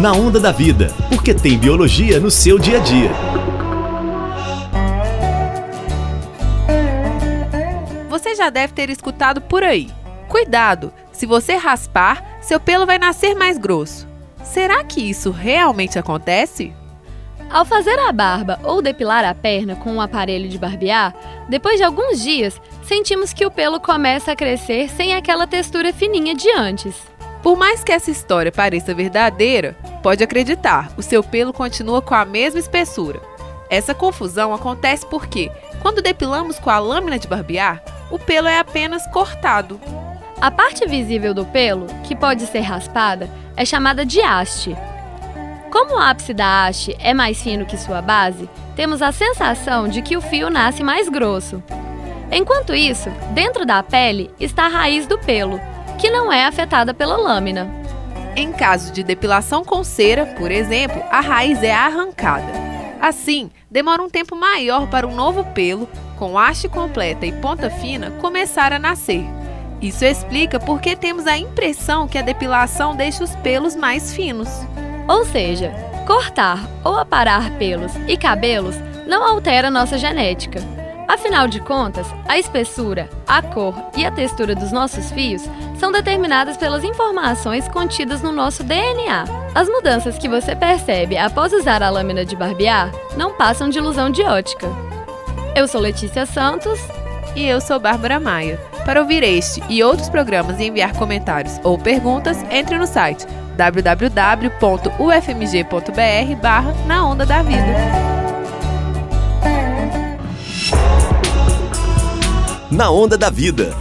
Na Onda da Vida, porque tem biologia no seu dia a dia. Você já deve ter escutado por aí. Cuidado, se você raspar, seu pelo vai nascer mais grosso. Será que isso realmente acontece? Ao fazer a barba ou depilar a perna com um aparelho de barbear, depois de alguns dias, sentimos que o pelo começa a crescer sem aquela textura fininha de antes. Por mais que essa história pareça verdadeira, pode acreditar, o seu pelo continua com a mesma espessura. Essa confusão acontece porque, quando depilamos com a lâmina de barbear, o pelo é apenas cortado. A parte visível do pelo, que pode ser raspada, é chamada de haste. Como o ápice da haste é mais fino que sua base, temos a sensação de que o fio nasce mais grosso. Enquanto isso, dentro da pele está a raiz do pelo, que não é afetada pela lâmina. Em caso de depilação com cera, por exemplo, a raiz é arrancada. Assim, demora um tempo maior para um novo pelo, com haste completa e ponta fina, começar a nascer. Isso explica por que temos a impressão que a depilação deixa os pelos mais finos. Ou seja, cortar ou aparar pelos e cabelos não altera nossa genética. Afinal de contas, a espessura, a cor e a textura dos nossos fios são determinadas pelas informações contidas no nosso DNA. As mudanças que você percebe após usar a lâmina de barbear não passam de ilusão de ótica. Eu sou Letícia Santos. E eu sou Bárbara Maia. Para ouvir este e outros programas e enviar comentários ou perguntas, entre no site www.ufmg.br barra Na Onda da Vida. Na Onda da Vida.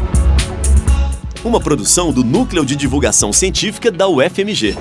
Uma produção do Núcleo de Divulgação Científica da UFMG.